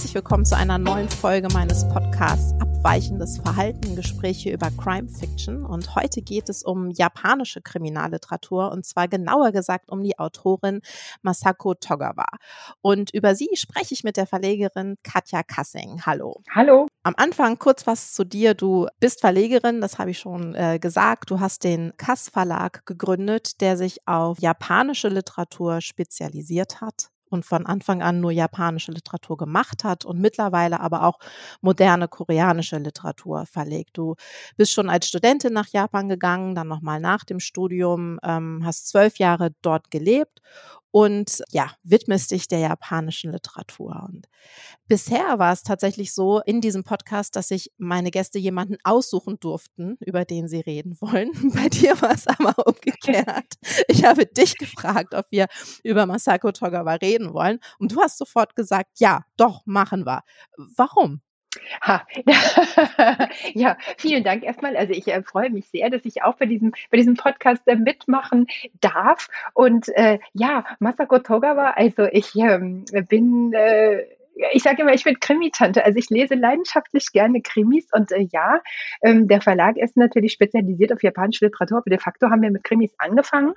Herzlich willkommen zu einer neuen Folge meines Podcasts Abweichendes Verhalten, Gespräche über Crime Fiction. Und heute geht es um japanische Kriminalliteratur und zwar genauer gesagt um die Autorin Masako Togawa. Und über sie spreche ich mit der Verlegerin Katja Kassing. Hallo. Hallo. Am Anfang kurz was zu dir. Du bist Verlegerin, das habe ich schon äh, gesagt. Du hast den Kass Verlag gegründet, der sich auf japanische Literatur spezialisiert hat und von Anfang an nur japanische Literatur gemacht hat und mittlerweile aber auch moderne koreanische Literatur verlegt. Du bist schon als Studentin nach Japan gegangen, dann nochmal nach dem Studium, ähm, hast zwölf Jahre dort gelebt und ja, widmest dich der japanischen Literatur. Und bisher war es tatsächlich so in diesem Podcast, dass sich meine Gäste jemanden aussuchen durften, über den sie reden wollen. Bei dir war es aber umgekehrt. Ich habe dich gefragt, ob wir über Masako Togawa reden wollen. Und du hast sofort gesagt, ja, doch, machen wir. Warum? Ha. ja, vielen Dank erstmal. Also ich äh, freue mich sehr, dass ich auch bei diesem, bei diesem Podcast äh, mitmachen darf. Und äh, ja, Masako Togawa, also ich ähm, bin äh, ich sage immer, ich bin Krimitante. Also ich lese leidenschaftlich gerne Krimis und äh, ja, ähm, der Verlag ist natürlich spezialisiert auf japanische Literatur, aber de facto haben wir mit Krimis angefangen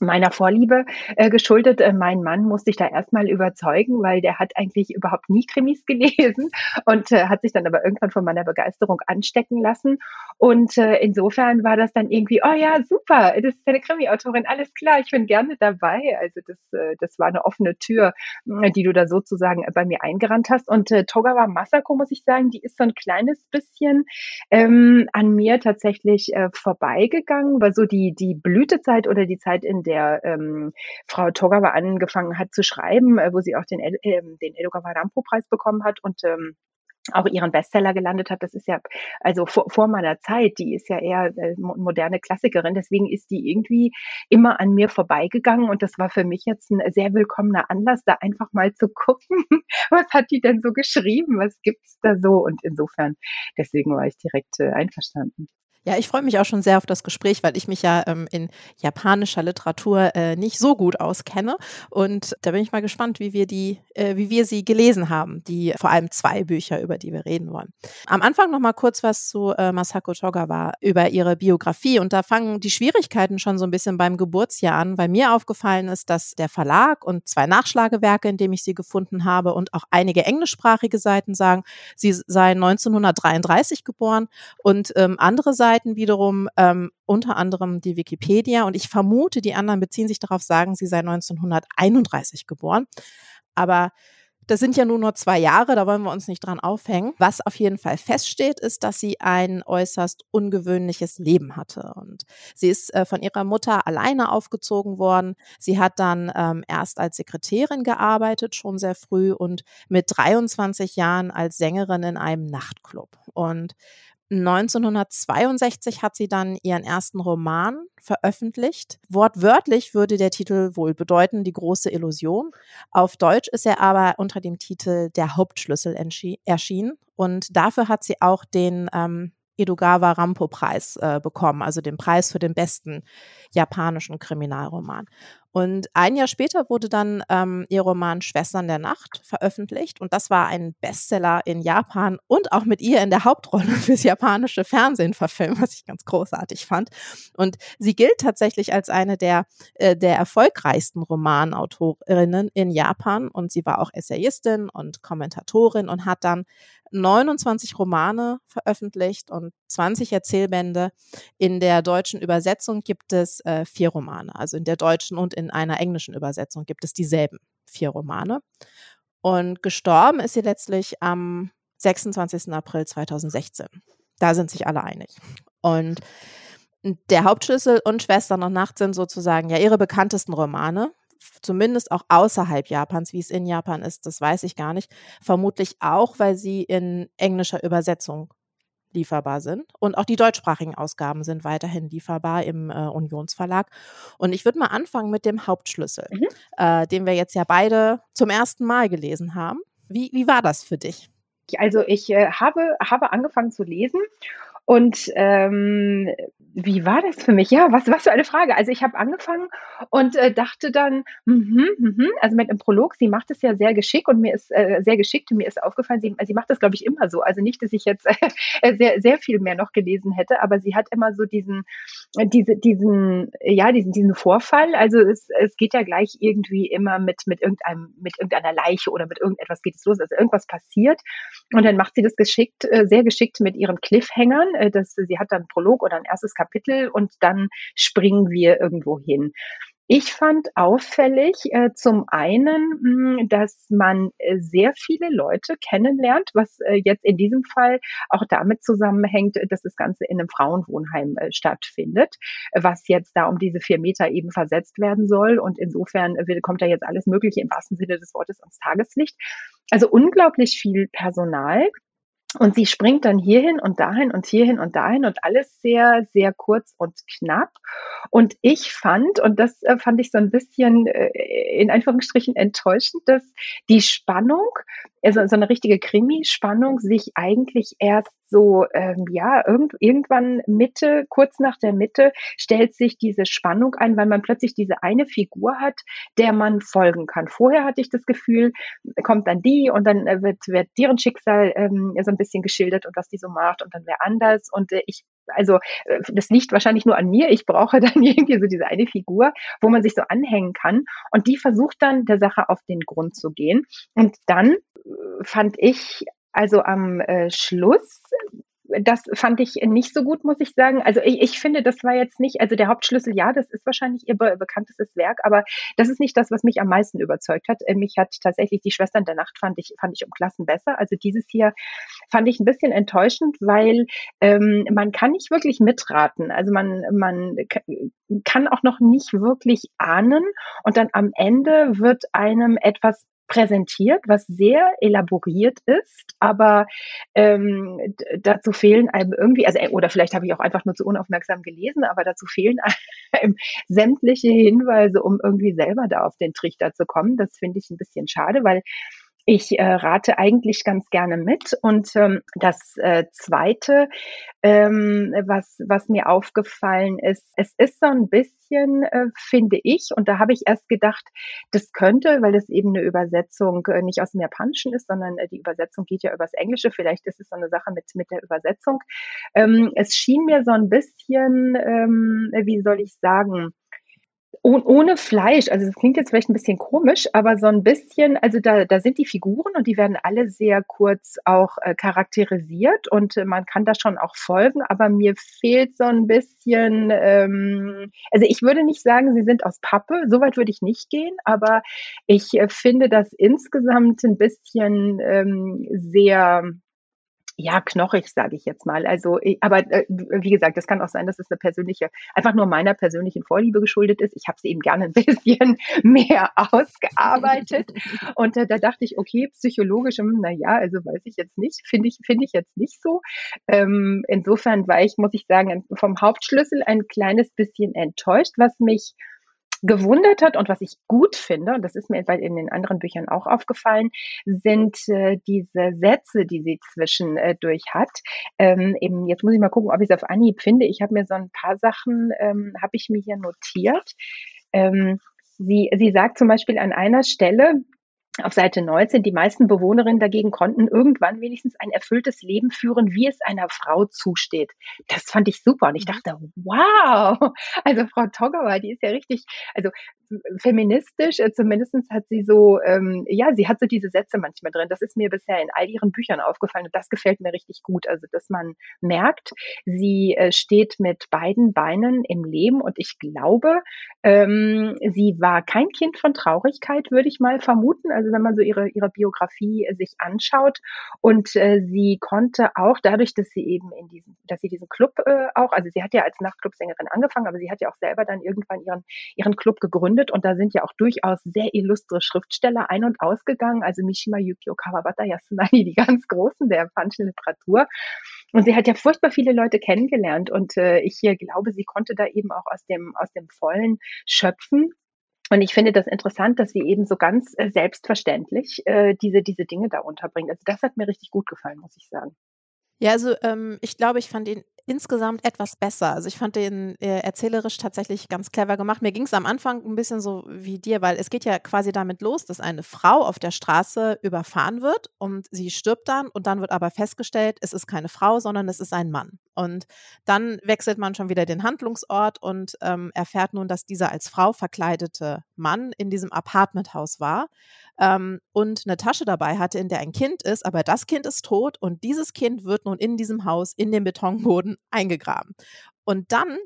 meiner Vorliebe äh, geschuldet. Äh, mein Mann musste ich da erstmal überzeugen, weil der hat eigentlich überhaupt nie Krimis gelesen und äh, hat sich dann aber irgendwann von meiner Begeisterung anstecken lassen. Und äh, insofern war das dann irgendwie, oh ja, super, das ist eine Krimi-Autorin, alles klar, ich bin gerne dabei. Also das, äh, das war eine offene Tür, äh, die du da sozusagen bei mir eingerannt hast. Und Togawa Masako, muss ich sagen, die ist so ein kleines bisschen ähm, an mir tatsächlich vorbeigegangen, weil so die, die Blütezeit oder die Zeit, in der ähm, Frau Togawa angefangen hat zu schreiben, äh, wo sie auch den, äh, den Edogawa Rampo-Preis bekommen hat und ähm, auch ihren Bestseller gelandet hat. Das ist ja also vor, vor meiner Zeit. Die ist ja eher äh, moderne Klassikerin. Deswegen ist die irgendwie immer an mir vorbeigegangen und das war für mich jetzt ein sehr willkommener Anlass, da einfach mal zu gucken, was hat die denn so geschrieben, was gibt's da so und insofern deswegen war ich direkt äh, einverstanden. Ja, ich freue mich auch schon sehr auf das Gespräch, weil ich mich ja ähm, in japanischer Literatur äh, nicht so gut auskenne. Und da bin ich mal gespannt, wie wir die, äh, wie wir sie gelesen haben, die vor allem zwei Bücher, über die wir reden wollen. Am Anfang noch mal kurz was zu äh, Masako Togawa über ihre Biografie. Und da fangen die Schwierigkeiten schon so ein bisschen beim Geburtsjahr an, weil mir aufgefallen ist, dass der Verlag und zwei Nachschlagewerke, in dem ich sie gefunden habe, und auch einige englischsprachige Seiten sagen, sie sei 1933 geboren und ähm, andere Seiten Seiten wiederum ähm, unter anderem die Wikipedia und ich vermute, die anderen beziehen sich darauf, sagen, sie sei 1931 geboren. Aber das sind ja nur nur zwei Jahre, da wollen wir uns nicht dran aufhängen. Was auf jeden Fall feststeht, ist, dass sie ein äußerst ungewöhnliches Leben hatte. Und sie ist äh, von ihrer Mutter alleine aufgezogen worden. Sie hat dann ähm, erst als Sekretärin gearbeitet, schon sehr früh, und mit 23 Jahren als Sängerin in einem Nachtclub. Und 1962 hat sie dann ihren ersten Roman veröffentlicht. Wortwörtlich würde der Titel wohl bedeuten Die große Illusion. Auf Deutsch ist er aber unter dem Titel Der Hauptschlüssel erschienen. Und dafür hat sie auch den ähm, Edogawa Rampo Preis äh, bekommen, also den Preis für den besten japanischen Kriminalroman. Und ein Jahr später wurde dann ähm, ihr Roman Schwestern der Nacht veröffentlicht und das war ein Bestseller in Japan und auch mit ihr in der Hauptrolle fürs japanische Fernsehen verfilmt, was ich ganz großartig fand. Und sie gilt tatsächlich als eine der, äh, der erfolgreichsten Romanautorinnen in Japan und sie war auch Essayistin und Kommentatorin und hat dann 29 Romane veröffentlicht und 20 Erzählbände. In der deutschen Übersetzung gibt es äh, vier Romane. Also in der deutschen und in einer englischen Übersetzung gibt es dieselben vier Romane. Und gestorben ist sie letztlich am 26. April 2016. Da sind sich alle einig. Und der Hauptschlüssel und Schwestern und Nacht sind sozusagen ja ihre bekanntesten Romane zumindest auch außerhalb Japans, wie es in Japan ist, das weiß ich gar nicht. Vermutlich auch, weil sie in englischer Übersetzung lieferbar sind. Und auch die deutschsprachigen Ausgaben sind weiterhin lieferbar im äh, Unionsverlag. Und ich würde mal anfangen mit dem Hauptschlüssel, mhm. äh, den wir jetzt ja beide zum ersten Mal gelesen haben. Wie, wie war das für dich? Also ich äh, habe, habe angefangen zu lesen Und ähm, wie war das für mich? Ja, was, was für eine Frage. Also ich habe angefangen und äh, dachte dann, mh, mh, also mit einem Prolog, sie macht es ja sehr geschickt und mir ist äh, sehr geschickt und mir ist aufgefallen, sie, sie macht das, glaube ich, immer so. Also nicht, dass ich jetzt äh, sehr, sehr viel mehr noch gelesen hätte, aber sie hat immer so diesen, diese, diesen, ja, diesen, diesen Vorfall. Also es, es geht ja gleich irgendwie immer mit, mit irgendeinem, mit irgendeiner Leiche oder mit irgendetwas geht es los. Also irgendwas passiert. Und dann macht sie das geschickt, äh, sehr geschickt mit ihren Cliffhängern. Äh, das, sie hat dann Prolog oder ein erstes Kapitel und dann springen wir irgendwo hin. Ich fand auffällig äh, zum einen, mh, hm, dass man äh, sehr viele Leute kennenlernt, was äh, jetzt in diesem Fall auch damit zusammenhängt, dass das Ganze in einem Frauenwohnheim äh, stattfindet, was jetzt da um diese vier Meter eben versetzt werden soll. Und insofern kommt da jetzt alles Mögliche im wahrsten Sinne des Wortes ans Tageslicht. Also unglaublich viel Personal. Und sie springt dann hierhin und dahin und hierhin und dahin und alles sehr, sehr kurz und knapp. Und ich fand, und das äh, fand ich so ein bisschen äh, in Anführungsstrichen enttäuschend, dass die Spannung, also so eine richtige Krimi-Spannung, sich eigentlich erst so, ähm, ja, irgend, irgendwann Mitte, kurz nach der Mitte, stellt sich diese Spannung ein, weil man plötzlich diese eine Figur hat, der man folgen kann. Vorher hatte ich das Gefühl, kommt dann die und dann äh, wird, wird deren Schicksal ähm, so ein bisschen geschildert und was die so macht und dann wer anders. Und äh, ich, also äh, das liegt wahrscheinlich nur an mir. Ich brauche dann irgendwie so diese eine Figur, wo man sich so anhängen kann. Und die versucht dann der Sache auf den Grund zu gehen. Und dann äh, fand ich also am äh, Schluss das fand ich nicht so gut, muss ich sagen. Also ich, ich finde, das war jetzt nicht, also der Hauptschlüssel, ja, das ist wahrscheinlich ihr be bekanntestes Werk, aber das ist nicht das, was mich am meisten überzeugt hat. Äh, mich hat tatsächlich die Schwestern der Nacht fand ich, fand ich um Klassen besser. Also dieses hier fand ich ein bisschen enttäuschend, weil ähm, man kann nicht wirklich mitraten. Also man, man kann auch noch nicht wirklich ahnen und dann am Ende wird einem etwas präsentiert, was sehr elaboriert ist, aber ähm, dazu fehlen einem irgendwie, also oder vielleicht habe ich auch einfach nur zu unaufmerksam gelesen, aber dazu fehlen einem sämtliche Hinweise, um irgendwie selber da auf den Trichter zu kommen. Das finde ich ein bisschen schade, weil ich äh, rate eigentlich ganz gerne mit. Und ähm, das äh, Zweite, ähm, was, was mir aufgefallen ist, es ist so ein bisschen, äh, finde ich, und da habe ich erst gedacht, das könnte, weil das eben eine Übersetzung äh, nicht aus dem Japanischen ist, sondern äh, die Übersetzung geht ja übers Englische, vielleicht ist es so eine Sache mit, mit der Übersetzung. Ähm, es schien mir so ein bisschen, ähm, wie soll ich sagen, ohne Fleisch, also das klingt jetzt vielleicht ein bisschen komisch, aber so ein bisschen, also da, da sind die Figuren und die werden alle sehr kurz auch äh, charakterisiert und äh, man kann da schon auch folgen, aber mir fehlt so ein bisschen, ähm, also ich würde nicht sagen, sie sind aus Pappe, soweit würde ich nicht gehen, aber ich äh, finde das insgesamt ein bisschen ähm, sehr ja, knochig, sage ich jetzt mal. Also, aber äh, wie gesagt, das kann auch sein, dass es eine persönliche, einfach nur meiner persönlichen Vorliebe geschuldet ist. Ich habe sie eben gerne ein bisschen mehr ausgearbeitet. Und äh, da dachte ich, okay, psychologisch, hm, na ja, also weiß ich jetzt nicht, finde ich, finde ich jetzt nicht so. Ähm, insofern war ich, muss ich sagen, vom Hauptschlüssel ein kleines bisschen enttäuscht, was mich gewundert hat und was ich gut finde, und das ist mir in den anderen Büchern auch aufgefallen, sind äh, diese Sätze, die sie zwischendurch äh, hat. Ähm, eben, jetzt muss ich mal gucken, ob ich es auf Anhieb finde. Ich habe mir so ein paar Sachen, ähm, habe ich mir hier notiert. Ähm, sie, sie sagt zum Beispiel an einer Stelle, auf Seite 19, die meisten Bewohnerinnen dagegen konnten irgendwann wenigstens ein erfülltes Leben führen, wie es einer Frau zusteht. Das fand ich super. Und ich mhm. dachte, wow, also Frau Togawa, die ist ja richtig, also feministisch, äh, zumindest hat sie so, ähm, ja, sie hat so diese Sätze manchmal drin. Das ist mir bisher in all ihren Büchern aufgefallen und das gefällt mir richtig gut. Also, dass man merkt, sie äh, steht mit beiden Beinen im Leben und ich glaube, ähm, sie war kein Kind von Traurigkeit, würde ich mal vermuten. Also, wenn man so ihre, ihre Biografie äh, sich anschaut und äh, sie konnte auch dadurch, dass sie eben in diesem, dass sie diesen Club äh, auch, also sie hat ja als Nachtclubsängerin angefangen, aber sie hat ja auch selber dann irgendwann ihren, ihren Club gegründet und da sind ja auch durchaus sehr illustre Schriftsteller ein- und ausgegangen, also Mishima Yukio Kawabata Yasunani, die ganz Großen der japanischen Literatur. Und sie hat ja furchtbar viele Leute kennengelernt und äh, ich hier glaube, sie konnte da eben auch aus dem, aus dem Vollen schöpfen. Und ich finde das interessant, dass sie eben so ganz äh, selbstverständlich äh, diese, diese Dinge da unterbringt. Also das hat mir richtig gut gefallen, muss ich sagen. Ja, also ähm, ich glaube, ich fand ihn insgesamt etwas besser. Also ich fand den äh, erzählerisch tatsächlich ganz clever gemacht. Mir ging es am Anfang ein bisschen so wie dir, weil es geht ja quasi damit los, dass eine Frau auf der Straße überfahren wird und sie stirbt dann und dann wird aber festgestellt, es ist keine Frau, sondern es ist ein Mann. Und dann wechselt man schon wieder den Handlungsort und ähm, erfährt nun, dass dieser als Frau verkleidete Mann in diesem Apartmenthaus war ähm, und eine Tasche dabei hatte, in der ein Kind ist, aber das Kind ist tot und dieses Kind wird nun in diesem Haus in den Betonboden eingegraben. Und dann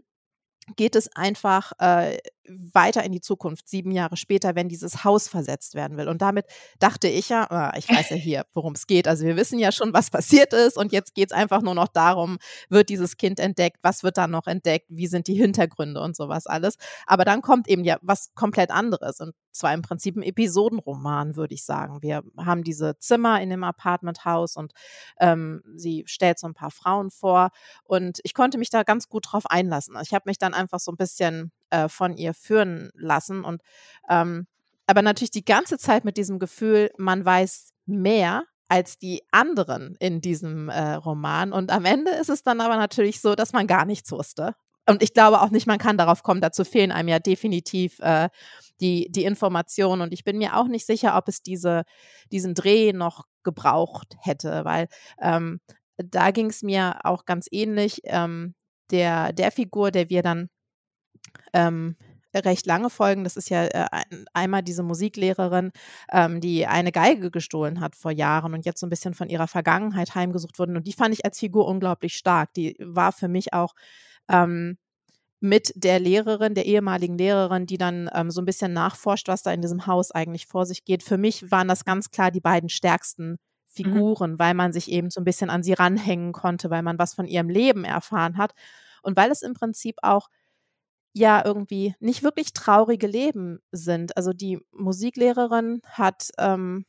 geht es einfach äh, weiter in die Zukunft, sieben Jahre später, wenn dieses Haus versetzt werden will. Und damit dachte ich ja, ah, ich weiß ja hier, worum es geht. Also wir wissen ja schon, was passiert ist und jetzt geht es einfach nur noch darum, wird dieses Kind entdeckt, was wird dann noch entdeckt, wie sind die Hintergründe und sowas alles. Aber dann kommt eben ja was komplett anderes und zwar im Prinzip ein Episodenroman, würde ich sagen. Wir haben diese Zimmer in dem Apartmenthaus und ähm, sie stellt so ein paar Frauen vor und ich konnte mich da ganz gut drauf einlassen. Ich habe mich dann einfach so ein bisschen äh, von ihr führen lassen. Und ähm, aber natürlich die ganze Zeit mit diesem Gefühl, man weiß mehr als die anderen in diesem äh, Roman. Und am Ende ist es dann aber natürlich so, dass man gar nichts wusste. Und ich glaube auch nicht, man kann darauf kommen. Dazu fehlen einem ja definitiv äh, die, die Informationen. Und ich bin mir auch nicht sicher, ob es diese, diesen Dreh noch gebraucht hätte, weil ähm, da ging es mir auch ganz ähnlich. Ähm, der, der Figur, der wir dann ähm, recht lange Folgen. Das ist ja äh, einmal diese Musiklehrerin, ähm, die eine Geige gestohlen hat vor Jahren und jetzt so ein bisschen von ihrer Vergangenheit heimgesucht wurde. Und die fand ich als Figur unglaublich stark. Die war für mich auch ähm, mit der Lehrerin, der ehemaligen Lehrerin, die dann ähm, so ein bisschen nachforscht, was da in diesem Haus eigentlich vor sich geht. Für mich waren das ganz klar die beiden stärksten mhm. Figuren, mhm. weil man sich eben so ein bisschen an sie ranhängen konnte, weil man was von ihrem Leben erfahren hat und weil es im Prinzip auch ja irgendwie nicht wirklich traurige Leben sind. Also die Musiklehrerin hat ähm,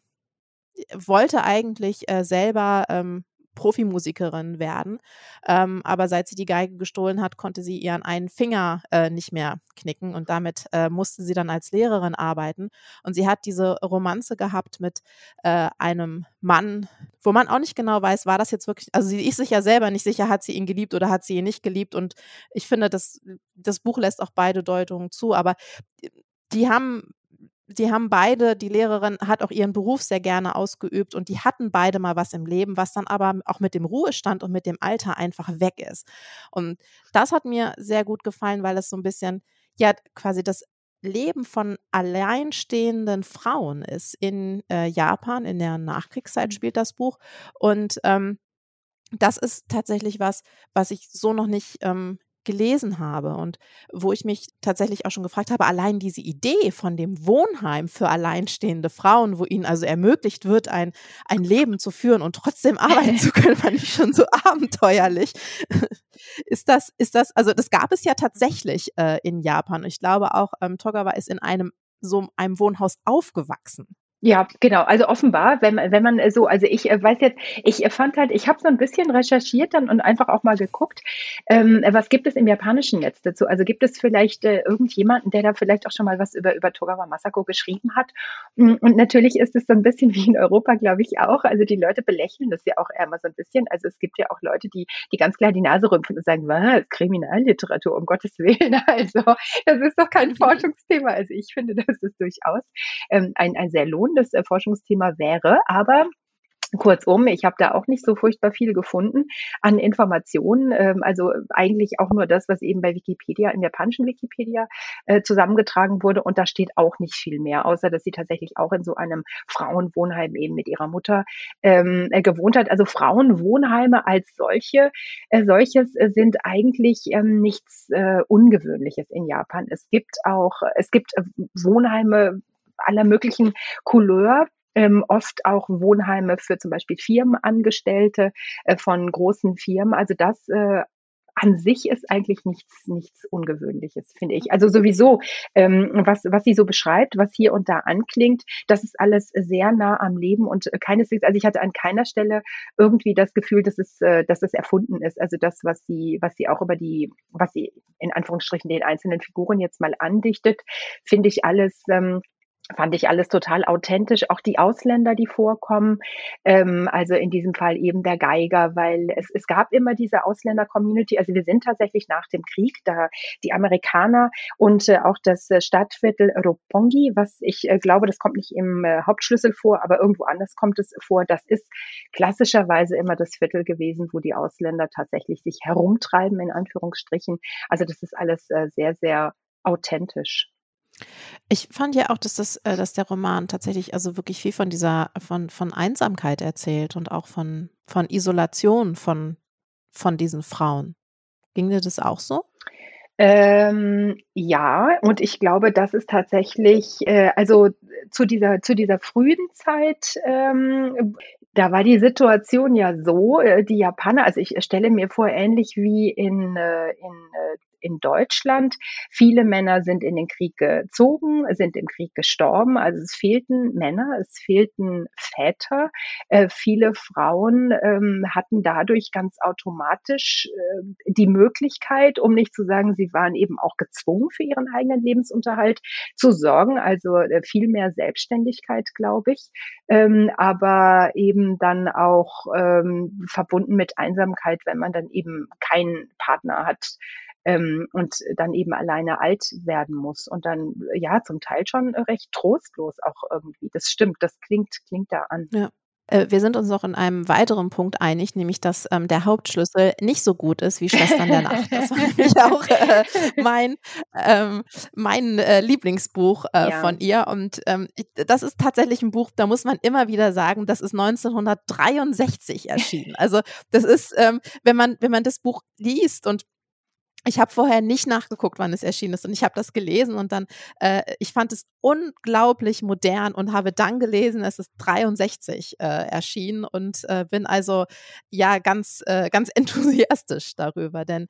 wollte eigentlich äh, selber ähm, Profimusikerin werden. Ähm, aber seit sie die Geige gestohlen hat, konnte sie ihren einen Finger äh, nicht mehr knicken und damit äh, musste sie dann als Lehrerin arbeiten. Und sie hat diese Romanze gehabt mit äh, einem Mann, wo man auch nicht genau weiß, war das jetzt wirklich, also sie ist sich ja selber nicht sicher, hat sie ihn geliebt oder hat sie ihn nicht geliebt. Und ich finde, das, das Buch lässt auch beide Deutungen zu, aber die haben die haben beide, die Lehrerin hat auch ihren Beruf sehr gerne ausgeübt und die hatten beide mal was im Leben, was dann aber auch mit dem Ruhestand und mit dem Alter einfach weg ist. Und das hat mir sehr gut gefallen, weil es so ein bisschen, ja, quasi das Leben von alleinstehenden Frauen ist. In äh, Japan, in der Nachkriegszeit spielt das Buch. Und ähm, das ist tatsächlich was, was ich so noch nicht ähm, gelesen habe und wo ich mich tatsächlich auch schon gefragt habe, allein diese Idee von dem Wohnheim für alleinstehende Frauen, wo ihnen also ermöglicht wird, ein, ein Leben zu führen und trotzdem arbeiten zu können, fand ich schon so abenteuerlich. ist das, ist das, also das gab es ja tatsächlich äh, in Japan. Ich glaube auch, ähm, Togawa ist in einem so einem Wohnhaus aufgewachsen. Ja, genau. Also offenbar, wenn man, wenn man so, also ich äh, weiß jetzt, ich äh, fand halt, ich habe so ein bisschen recherchiert dann und einfach auch mal geguckt, ähm, was gibt es im japanischen Netz dazu? Also gibt es vielleicht äh, irgendjemanden, der da vielleicht auch schon mal was über über Togawa Masako geschrieben hat? Mm, und natürlich ist es so ein bisschen wie in Europa, glaube ich auch. Also die Leute belächeln das ja auch immer so ein bisschen. Also es gibt ja auch Leute, die die ganz klar die Nase rümpfen und sagen, was Kriminalliteratur um Gottes willen. Also das ist doch kein Forschungsthema. Also ich finde, das ist durchaus ähm, ein ein sehr lohnendes spannendes äh, Forschungsthema wäre. Aber Kurzum, ich habe da auch nicht so furchtbar viel gefunden an Informationen. Ähm, also eigentlich auch nur das, was eben bei Wikipedia, im japanischen Wikipedia äh, zusammengetragen wurde. Und da steht auch nicht viel mehr, außer dass sie tatsächlich auch in so einem Frauenwohnheim eben mit ihrer Mutter ähm, äh, gewohnt hat. Also Frauenwohnheime als solche, äh, solches äh, sind eigentlich ähm, nichts äh, Ungewöhnliches in Japan. Es gibt auch, es gibt äh, Wohnheime aller möglichen Couleur. Ähm, oft auch Wohnheime für zum Beispiel Firmenangestellte äh, von großen Firmen. Also das äh, an sich ist eigentlich nichts, nichts Ungewöhnliches, finde ich. Also sowieso, ähm, was, was sie so beschreibt, was hier und da anklingt, das ist alles sehr nah am Leben und keineswegs, also ich hatte an keiner Stelle irgendwie das Gefühl, dass es, äh, dass es erfunden ist. Also das, was sie, was sie auch über die, was sie in Anführungsstrichen den einzelnen Figuren jetzt mal andichtet, finde ich alles ähm, fand ich alles total authentisch. Auch die Ausländer, die vorkommen, ähm, also in diesem Fall eben der Geiger, weil es, es gab immer diese Ausländer-Community. Also wir sind tatsächlich nach dem Krieg, da die Amerikaner und äh, auch das Stadtviertel Roppongi, was ich äh, glaube, das kommt nicht im äh, Hauptschlüssel vor, aber irgendwo anders kommt es vor. Das ist klassischerweise immer das Viertel gewesen, wo die Ausländer tatsächlich sich herumtreiben, in Anführungsstrichen. Also das ist alles äh, sehr, sehr authentisch. Ich fand ja auch, dass das, äh, dass der Roman tatsächlich also wirklich viel von dieser, von, von Einsamkeit erzählt und auch von, von Isolation von, von diesen Frauen. Ging dir das auch so? Ähm, ja, und ich glaube, das ist tatsächlich, äh, also zu dieser, zu dieser frühen Zeit, ähm, da war die Situation ja so, äh, die Japaner, also ich stelle mir vor, ähnlich wie in, äh, in in Deutschland. Viele Männer sind in den Krieg gezogen, sind im Krieg gestorben. Also es fehlten Männer, es fehlten Väter. Äh, viele Frauen ähm, hatten dadurch ganz automatisch äh, die Möglichkeit, um nicht zu sagen, sie waren eben auch gezwungen für ihren eigenen Lebensunterhalt zu sorgen. Also äh, viel mehr Selbstständigkeit, glaube ich. Ähm, aber eben dann auch ähm, verbunden mit Einsamkeit, wenn man dann eben keinen Partner hat, ähm, und dann eben alleine alt werden muss und dann ja zum Teil schon recht trostlos auch irgendwie. Das stimmt, das klingt klingt da an. Ja. Äh, wir sind uns noch in einem weiteren Punkt einig, nämlich dass ähm, der Hauptschlüssel nicht so gut ist wie Schwestern der Nacht. Das war nämlich auch äh, mein, ähm, mein äh, Lieblingsbuch äh, ja. von ihr. Und ähm, das ist tatsächlich ein Buch, da muss man immer wieder sagen, das ist 1963 erschienen. Also das ist, ähm, wenn man, wenn man das Buch liest und ich habe vorher nicht nachgeguckt, wann es erschienen ist und ich habe das gelesen und dann, äh, ich fand es unglaublich modern und habe dann gelesen, es ist 63 äh, erschienen und äh, bin also ja ganz, äh, ganz enthusiastisch darüber, denn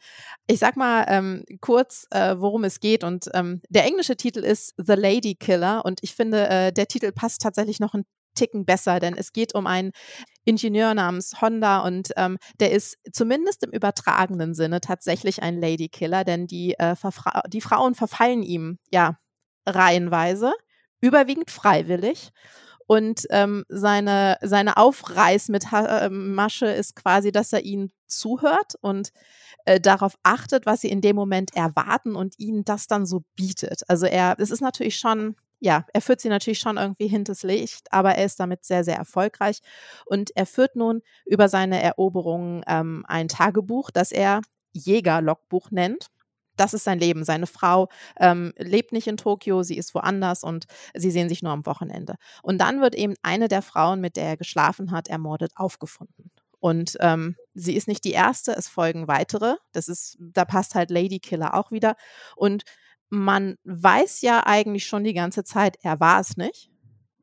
ich sag mal ähm, kurz, äh, worum es geht und ähm, der englische Titel ist The Lady Killer und ich finde, äh, der Titel passt tatsächlich noch ein Ticken besser, denn es geht um einen Ingenieur namens Honda und ähm, der ist zumindest im übertragenen Sinne tatsächlich ein Ladykiller, denn die, äh, die Frauen verfallen ihm ja reihenweise, überwiegend freiwillig. Und ähm, seine, seine Aufreißmasche äh, ist quasi, dass er ihnen zuhört und äh, darauf achtet, was sie in dem Moment erwarten und ihnen das dann so bietet. Also er, es ist natürlich schon ja, er führt sie natürlich schon irgendwie hinters Licht, aber er ist damit sehr, sehr erfolgreich. Und er führt nun über seine Eroberungen ähm, ein Tagebuch, das er Jäger-Logbuch nennt. Das ist sein Leben. Seine Frau ähm, lebt nicht in Tokio, sie ist woanders und sie sehen sich nur am Wochenende. Und dann wird eben eine der Frauen, mit der er geschlafen hat, ermordet aufgefunden. Und ähm, sie ist nicht die erste, es folgen weitere. Das ist, da passt halt Lady Killer auch wieder. Und man weiß ja eigentlich schon die ganze Zeit, er war es nicht.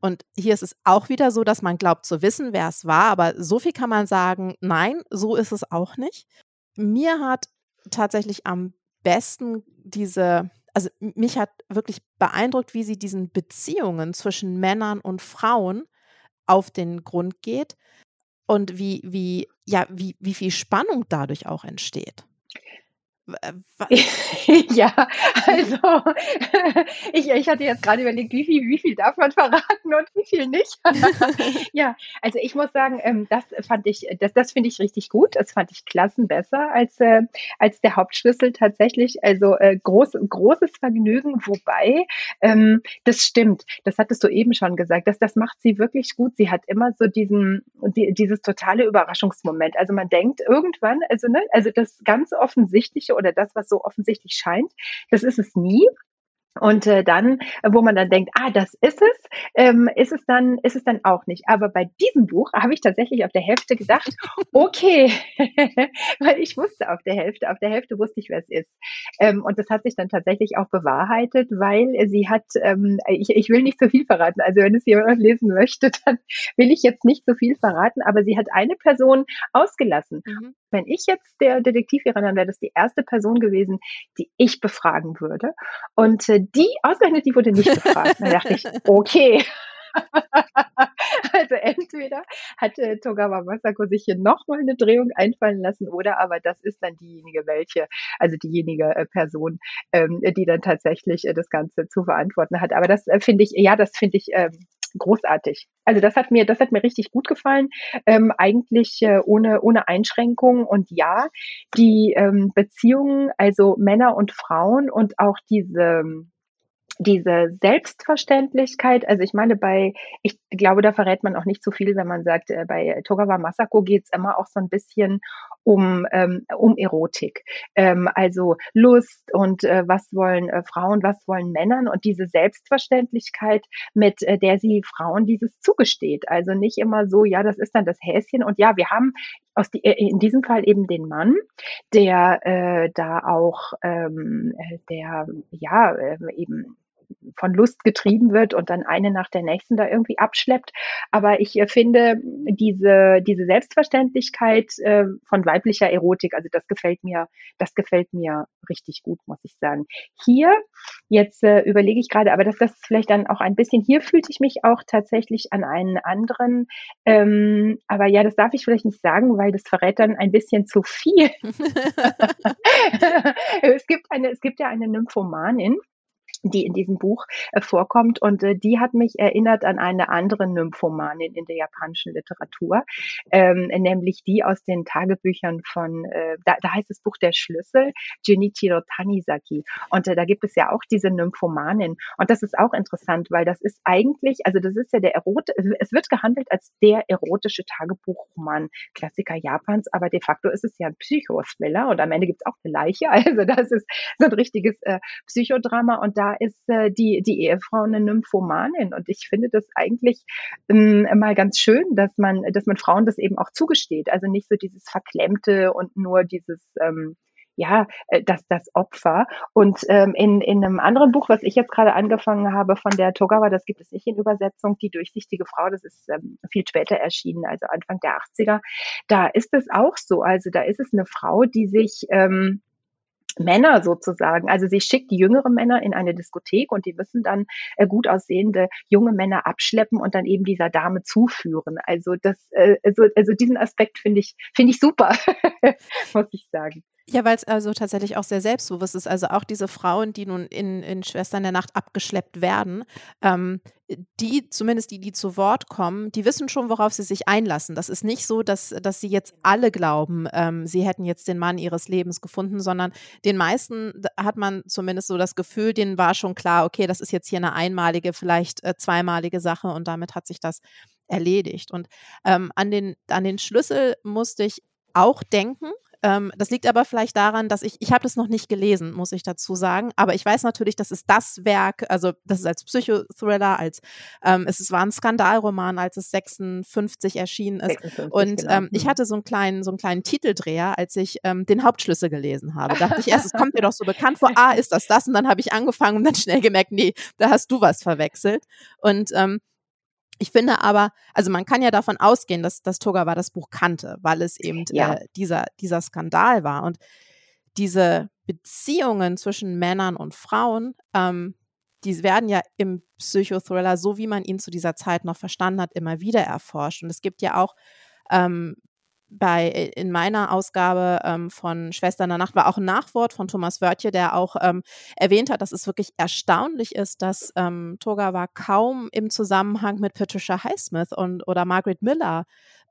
Und hier ist es auch wieder so, dass man glaubt zu wissen, wer es war, aber so viel kann man sagen, nein, so ist es auch nicht. Mir hat tatsächlich am besten diese, also mich hat wirklich beeindruckt, wie sie diesen Beziehungen zwischen Männern und Frauen auf den Grund geht und wie, wie, ja, wie, wie viel Spannung dadurch auch entsteht. ja, also ich, ich hatte jetzt gerade überlegt, wie viel, wie viel darf man verraten und wie viel nicht. ja, also ich muss sagen, ähm, das fand ich, das, das finde ich richtig gut. Das fand ich klassen besser als, äh, als der Hauptschlüssel tatsächlich. Also äh, groß, großes Vergnügen, wobei ähm, das stimmt. Das hattest du eben schon gesagt. Das, das macht sie wirklich gut. Sie hat immer so diesen, die, dieses totale Überraschungsmoment. Also man denkt irgendwann, also ne, also das ganz offensichtliche oder das, was so offensichtlich scheint. Das ist es nie. Und äh, dann, wo man dann denkt, ah, das ist es, ähm, ist es dann, ist es dann auch nicht. Aber bei diesem Buch habe ich tatsächlich auf der Hälfte gedacht, okay, weil ich wusste auf der Hälfte, auf der Hälfte wusste ich, wer es ist. Ähm, und das hat sich dann tatsächlich auch bewahrheitet, weil sie hat, ähm, ich, ich will nicht so viel verraten. Also wenn es jemand lesen möchte, dann will ich jetzt nicht so viel verraten. Aber sie hat eine Person ausgelassen. Mhm. Wenn ich jetzt der Detektiv wäre, dann wäre das die erste Person gewesen, die ich befragen würde. Und äh, die, ausgerechnet, die wurde nicht befragt. Da dachte ich, okay. also entweder hat äh, Togawa Masako sich hier nochmal eine Drehung einfallen lassen oder aber das ist dann diejenige welche, also diejenige äh, Person, ähm, die dann tatsächlich äh, das Ganze zu verantworten hat. Aber das äh, finde ich, ja, das finde ich ähm, großartig. Also das hat mir, das hat mir richtig gut gefallen. Ähm, eigentlich äh, ohne ohne Einschränkungen und ja, die ähm, Beziehungen, also Männer und Frauen und auch diese diese Selbstverständlichkeit, also ich meine, bei, ich glaube, da verrät man auch nicht so viel, wenn man sagt, äh, bei Togawa Masako geht's immer auch so ein bisschen um, ähm, um Erotik. Ähm, also Lust und äh, was wollen äh, Frauen, was wollen Männern und diese Selbstverständlichkeit, mit äh, der sie Frauen dieses zugesteht. Also nicht immer so, ja, das ist dann das Häschen und ja, wir haben aus die, äh, in diesem Fall eben den Mann, der äh, da auch, ähm, äh, der ja äh, eben von Lust getrieben wird und dann eine nach der nächsten da irgendwie abschleppt. Aber ich äh, finde diese, diese Selbstverständlichkeit äh, von weiblicher Erotik, also das gefällt mir, das gefällt mir richtig gut, muss ich sagen. Hier, jetzt äh, überlege ich gerade, aber dass das vielleicht dann auch ein bisschen, hier fühlte ich mich auch tatsächlich an einen anderen, ähm, aber ja, das darf ich vielleicht nicht sagen, weil das verrät dann ein bisschen zu viel. es gibt eine, es gibt ja eine Nymphomanin, die in diesem Buch äh, vorkommt. Und äh, die hat mich erinnert an eine andere Nymphomanin in der japanischen Literatur, ähm, nämlich die aus den Tagebüchern von, äh, da, da heißt das Buch Der Schlüssel, Junichiro Tanizaki. Und äh, da gibt es ja auch diese Nymphomanin. Und das ist auch interessant, weil das ist eigentlich, also das ist ja der Erot, es wird gehandelt als der erotische Tagebuchroman, Klassiker Japans, aber de facto ist es ja ein Psychothriller und am Ende gibt es auch eine Leiche. Also das ist so ein richtiges äh, Psychodrama und da ist äh, die, die Ehefrau eine Nymphomanin. Und ich finde das eigentlich ähm, mal ganz schön, dass man, dass man Frauen das eben auch zugesteht. Also nicht so dieses Verklemmte und nur dieses, ähm, ja, äh, das, das Opfer. Und ähm, in, in einem anderen Buch, was ich jetzt gerade angefangen habe von der Togawa, das gibt es nicht in Übersetzung, die durchsichtige Frau, das ist ähm, viel später erschienen, also Anfang der 80er, da ist es auch so. Also da ist es eine Frau, die sich ähm, Männer sozusagen. Also sie schickt die jüngeren Männer in eine Diskothek und die müssen dann äh, gut aussehende junge Männer abschleppen und dann eben dieser Dame zuführen. Also das, äh, also, also diesen Aspekt finde ich finde ich super, muss ich sagen. Ja, weil es also tatsächlich auch sehr selbstbewusst ist. Also auch diese Frauen, die nun in, in Schwestern der Nacht abgeschleppt werden, ähm, die, zumindest die, die zu Wort kommen, die wissen schon, worauf sie sich einlassen. Das ist nicht so, dass, dass sie jetzt alle glauben, ähm, sie hätten jetzt den Mann ihres Lebens gefunden, sondern den meisten hat man zumindest so das Gefühl, denen war schon klar, okay, das ist jetzt hier eine einmalige, vielleicht äh, zweimalige Sache und damit hat sich das erledigt. Und ähm, an, den, an den Schlüssel musste ich auch denken, ähm, das liegt aber vielleicht daran, dass ich, ich habe das noch nicht gelesen, muss ich dazu sagen. Aber ich weiß natürlich, dass es das Werk, also das ist als Psychothriller, als ähm, es war ein Skandalroman, als es 56 erschienen ist. 56, und genau. ähm, ich mhm. hatte so einen kleinen, so einen kleinen Titeldreher, als ich ähm, den Hauptschlüssel gelesen habe. Da dachte ich erst, es kommt mir doch so bekannt vor, ah, ist das das? Und dann habe ich angefangen und dann schnell gemerkt, nee, da hast du was verwechselt. Und ähm, ich finde aber, also man kann ja davon ausgehen, dass, dass Togawa das Buch kannte, weil es eben ja. äh, dieser, dieser Skandal war. Und diese Beziehungen zwischen Männern und Frauen, ähm, die werden ja im Psychothriller, so wie man ihn zu dieser Zeit noch verstanden hat, immer wieder erforscht. Und es gibt ja auch ähm, bei äh, in meiner Ausgabe ähm, von Schwestern der Nacht war auch ein Nachwort von Thomas Wörtje, der auch ähm, erwähnt hat, dass es wirklich erstaunlich ist, dass ähm, Togawa kaum im Zusammenhang mit Patricia Highsmith und oder Margaret Miller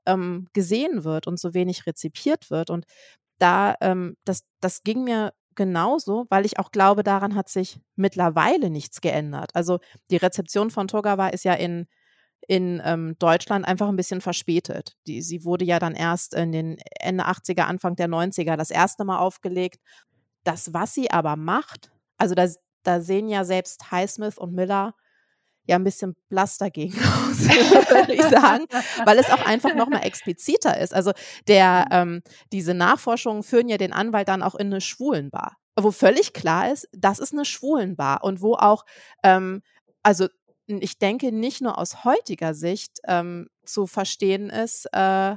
ähm, gesehen wird und so wenig rezipiert wird. Und da ähm, das das ging mir genauso, weil ich auch glaube, daran hat sich mittlerweile nichts geändert. Also die Rezeption von Togawa ist ja in in ähm, Deutschland einfach ein bisschen verspätet. Die, sie wurde ja dann erst in den Ende 80er, Anfang der 90er das erste Mal aufgelegt. Das, was sie aber macht, also da, da sehen ja selbst Highsmith und Miller ja ein bisschen blass dagegen aus, würde ich sagen, weil es auch einfach nochmal expliziter ist. Also der, ähm, diese Nachforschungen führen ja den Anwalt dann auch in eine Schwulenbar, wo völlig klar ist, das ist eine Schwulenbar und wo auch, ähm, also ich denke, nicht nur aus heutiger Sicht ähm, zu verstehen ist, äh, äh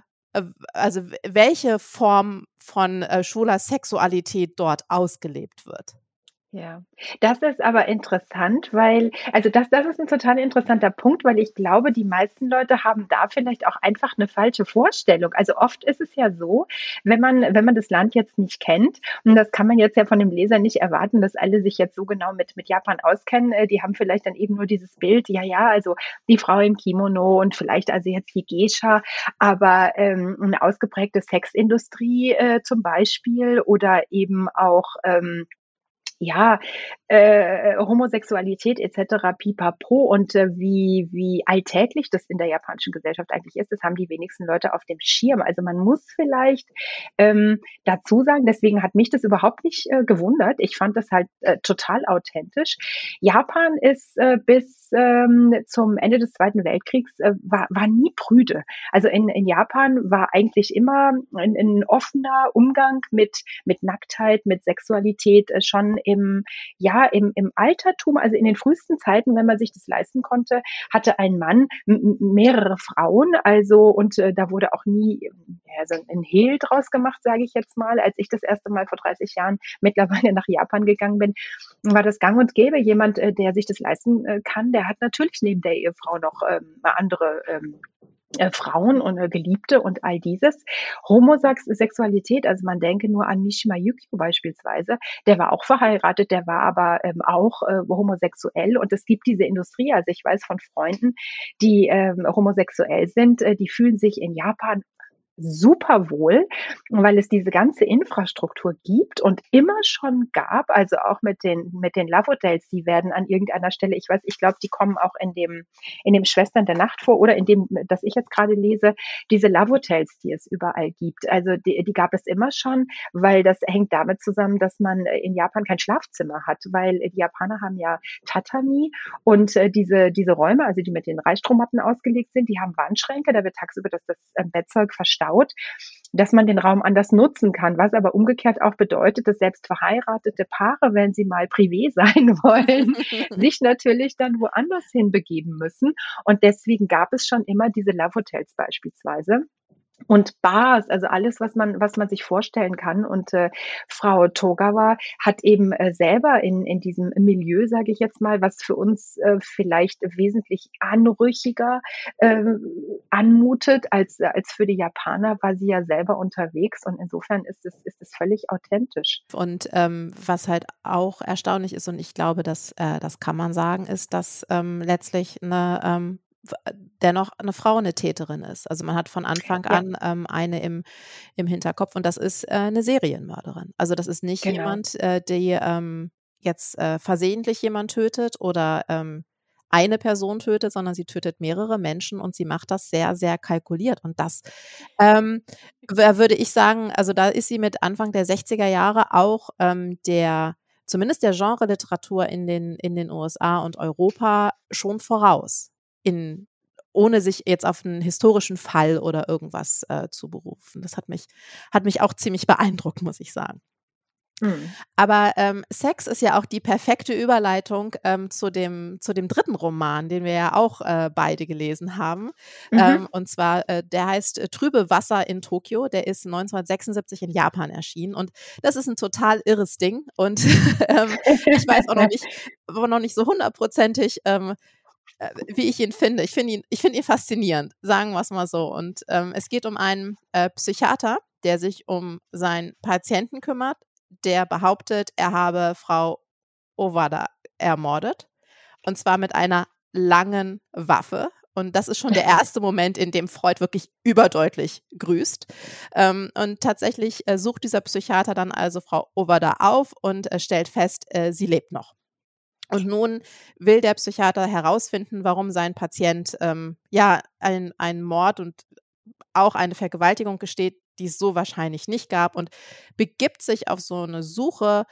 also welche Form von äh, schwuler Sexualität dort ausgelebt wird. Ja, das ist aber interessant, weil also das das ist ein total interessanter Punkt, weil ich glaube, die meisten Leute haben da vielleicht auch einfach eine falsche Vorstellung. Also, oft ist es ja so, wenn man wenn man das Land jetzt nicht kennt und das kann man jetzt ja von dem Leser nicht erwarten, dass alle sich jetzt so genau mit mit Japan auskennen. Äh, die haben vielleicht dann eben nur dieses Bild, ja, ja, also die Frau im Kimono und vielleicht also jetzt die Geisha, aber, ähm, 'ne ausgeprägte Sexindustrie, äh, zum Beispiel oder eben auch, ähm ja, äh, Homosexualität et cetera, pipapo und, äh, wie wie alltäglich das in der japanischen Gesellschaft eigentlich ist, das haben die wenigsten Leute auf dem Schirm. Also, man muss vielleicht, ähm, dazu sagen deswegen hat mich das überhaupt nicht, äh, gewundert. Ich fand das halt, äh, total authentisch. Japan ist, äh, bis, ähm, zum Ende des Zweiten Weltkriegs, äh, war war nie prüde. Also, in in Japan war eigentlich immer ein 'n offener Umgang mit mit Nacktheit, mit Sexualität, äh, schon im ja, im im Altertum, also in den frühesten Zeiten, wenn man sich das leisten konnte, hatte ein Mann mehrere Frauen, also und, äh, da wurde auch nie, ja, so 'n Hehl draus gemacht, sage ich jetzt mal. Als ich das erste Mal vor 30 Jahren mittlerweile nach Japan gegangen bin, war das gang und gäbe. Jemand, äh, der sich das leisten, äh, kann, der hat natürlich neben der Ehefrau noch, ähm, andere, ähm äh, Frauen und äh, Geliebte und all dieses. Homosexualität, also man denke nur an Mishima Yukio beispielsweise, der war auch verheiratet, der war aber ähm, auch äh, homosexuell und es gibt diese Industrie, also ich weiß von Freunden, die ähm, homosexuell sind, äh, die fühlen sich in Japan super wohl, weil es diese ganze Infrastruktur gibt und immer schon gab, also auch mit den, mit den Love Hotels, die werden an irgendeiner Stelle, ich weiß, ich glaube, die kommen auch in dem, in dem Schwestern der Nacht vor oder in dem, das ich jetzt gerade lese, diese Love Hotels, die es überall gibt. Also die, die gab es immer schon, weil das hängt damit zusammen, dass man in Japan kein Schlafzimmer hat, weil die Japaner haben ja Tatami und äh, diese, diese Räume, also die mit den Reisstrohmatten ausgelegt sind, die haben Wandschränke, da wird tagsüber das, das äh, Bettzeug verstaut verstaut, dass man den Raum anders nutzen kann, was aber umgekehrt auch bedeutet, dass selbst verheiratete Paare, wenn sie mal privé sein wollen, sich natürlich dann woanders hinbegeben müssen. Und deswegen gab es schon immer diese Love Hotels beispielsweise und Bars, also alles, was man, was man sich vorstellen kann. Und äh, Frau Togawa hat eben äh, selber in, in diesem Milieu, sage ich jetzt mal, was für uns äh, vielleicht wesentlich anrüchiger äh, anmutet als, als für die Japaner, war sie ja selber unterwegs. Und insofern ist es, ist es völlig authentisch. Und ähm, was halt auch erstaunlich ist, und ich glaube, dass, äh, das kann man sagen, ist, dass ähm, letztlich eine ähm, dennoch eine Frau eine Täterin ist. Also man hat von Anfang ja. an ähm, eine im, im Hinterkopf und das ist äh, eine Serienmörderin. Also das ist nicht genau. jemand, äh, die ähm, jetzt äh, versehentlich jemand tötet oder ähm, eine Person tötet, sondern sie tötet mehrere Menschen und sie macht das sehr, sehr kalkuliert. Und das ähm, würde ich sagen, also da ist sie mit Anfang der 60er Jahre auch ähm, der zumindest der Genre-Literatur in den, in den USA und Europa schon voraus in ohne sich jetzt auf einen historischen Fall oder irgendwas äh, zu berufen. Das hat mich, hat mich auch ziemlich beeindruckt, muss ich sagen. Mhm. Aber ähm, Sex ist ja auch die perfekte Überleitung ähm, zu, dem, zu dem dritten Roman, den wir ja auch äh, beide gelesen haben. Mhm. Ähm, und zwar, äh, der heißt äh, Trübe Wasser in Tokio. Der ist 1976 in Japan erschienen. Und das ist ein total irres Ding. Und ähm, ich weiß auch noch nicht, aber noch nicht so hundertprozentig, ähm, äh, wie ich ihn finde. Ich finde ihn, ich finde ihn faszinierend, sagen wir es mal so. Und ähm, es geht um einen äh, Psychiater, der sich um seinen Patienten kümmert, der behauptet, er habe Frau Ovada ermordet. Und zwar mit einer langen Waffe. Und das ist schon der erste Moment, in dem Freud wirklich überdeutlich grüßt. Ähm, und tatsächlich äh, sucht dieser Psychiater dann also Frau Ovada auf und äh, stellt fest, äh, sie lebt noch. Und nun will der Psychiater herausfinden, warum sein Patient ähm, ja einen Mord und auch eine Vergewaltigung gesteht, die es so wahrscheinlich nicht gab und begibt sich auf so eine Suche.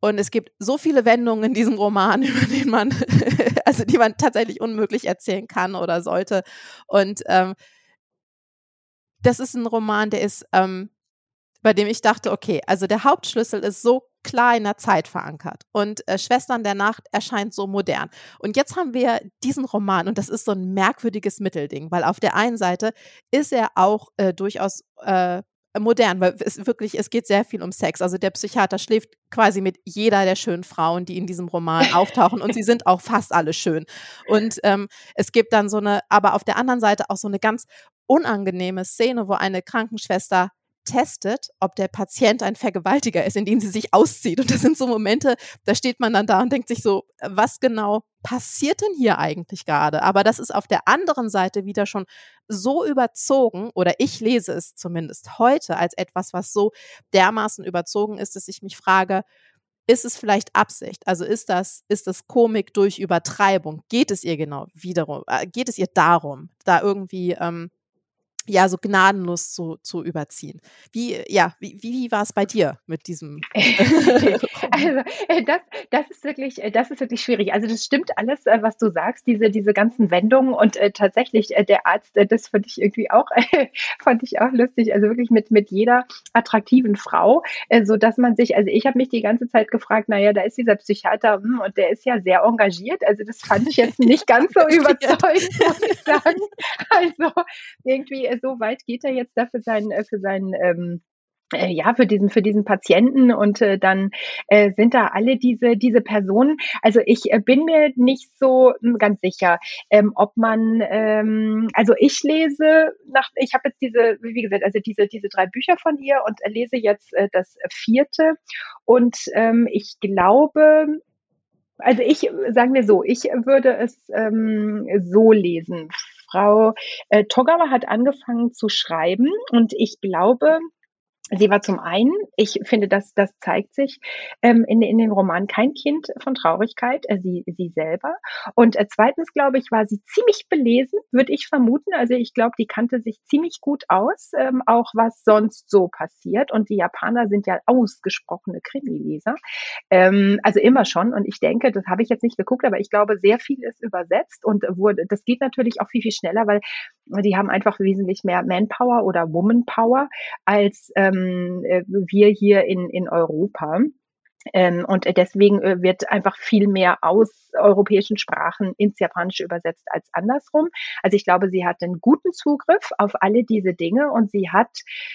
Und es gibt so viele Wendungen in diesem Roman, über den man, also die man tatsächlich unmöglich erzählen kann oder sollte. Und ähm, das ist ein Roman, der ist, ähm, bei dem ich dachte, okay, also der Hauptschlüssel ist so klar in der Zeit verankert. Und äh, Schwestern der Nacht erscheint so modern. Und jetzt haben wir diesen Roman und das ist so ein merkwürdiges Mittelding, weil auf der einen Seite ist er auch äh, durchaus äh, modern, weil es wirklich, es geht sehr viel um Sex. Also der Psychiater schläft quasi mit jeder der schönen Frauen, die in diesem Roman auftauchen und sie sind auch fast alle schön. Und ähm, es gibt dann so eine, aber auf der anderen Seite auch so eine ganz unangenehme Szene, wo eine Krankenschwester testet, ob der Patient ein Vergewaltiger ist, indem sie sich auszieht. Und das sind so Momente, da steht man dann da und denkt sich so, was genau passiert denn hier eigentlich gerade? Aber das ist auf der anderen Seite wieder schon so überzogen, oder ich lese es zumindest heute als etwas, was so dermaßen überzogen ist, dass ich mich frage, ist es vielleicht Absicht? Also ist das, ist das Komik durch Übertreibung? Geht es ihr genau wiederum, äh, geht es ihr darum, da irgendwie ähm, ja, so gnadenlos zu, zu überziehen. Wie, ja, wie, wie war es bei dir mit diesem? also, äh, das, das ist wirklich, äh, das ist wirklich schwierig. Also, das stimmt alles, äh, was du sagst, diese, diese ganzen Wendungen und äh, tatsächlich äh, der Arzt, äh, das fand ich irgendwie auch, fand ich auch lustig. Also wirklich mit, mit jeder attraktiven Frau, so dass man sich, also ich habe mich die ganze Zeit gefragt, naja, da ist dieser Psychiater hm, und der ist ja sehr engagiert. Also, das fand ich jetzt nicht ganz so überzeugend, muss ich sagen. Also, irgendwie so weit geht er jetzt da für seinen, äh, für seinen ähm, äh, ja, für diesen, für diesen Patienten und äh, dann äh, sind da alle diese, diese Personen. Also ich äh, bin mir nicht so hm, ganz sicher, ähm, ob man, ähm, also ich lese nach, ich habe jetzt diese, wie gesagt, also diese, diese drei Bücher von ihr und lese jetzt äh, das vierte und ähm, ich glaube, also ich, sagen wir so, ich würde es ähm, so lesen. Frau äh, Togawa hat angefangen zu schreiben und ich glaube, Sie war zum einen, ich finde, dass das zeigt sich ähm, in, in den Roman kein Kind von Traurigkeit, äh, sie, sie selber. Und äh, zweitens, glaube ich, war sie ziemlich belesen, würde ich vermuten. Also ich glaube, die kannte sich ziemlich gut aus, ähm, auch was sonst so passiert. Und die Japaner sind ja ausgesprochene Krimileser. Ähm, also immer schon. Und ich denke, das habe ich jetzt nicht geguckt, aber ich glaube, sehr viel ist übersetzt und wurde, das geht natürlich auch viel, viel schneller, weil die haben einfach wesentlich mehr Manpower oder Womanpower als ähm, äh, wir hier in, in Europa. Ähm, und deswegen äh, wird einfach viel mehr aus europäischen Sprachen ins Japanische übersetzt als andersrum. Also ich glaube, sie hat einen guten Zugriff auf alle diese Dinge und sie hat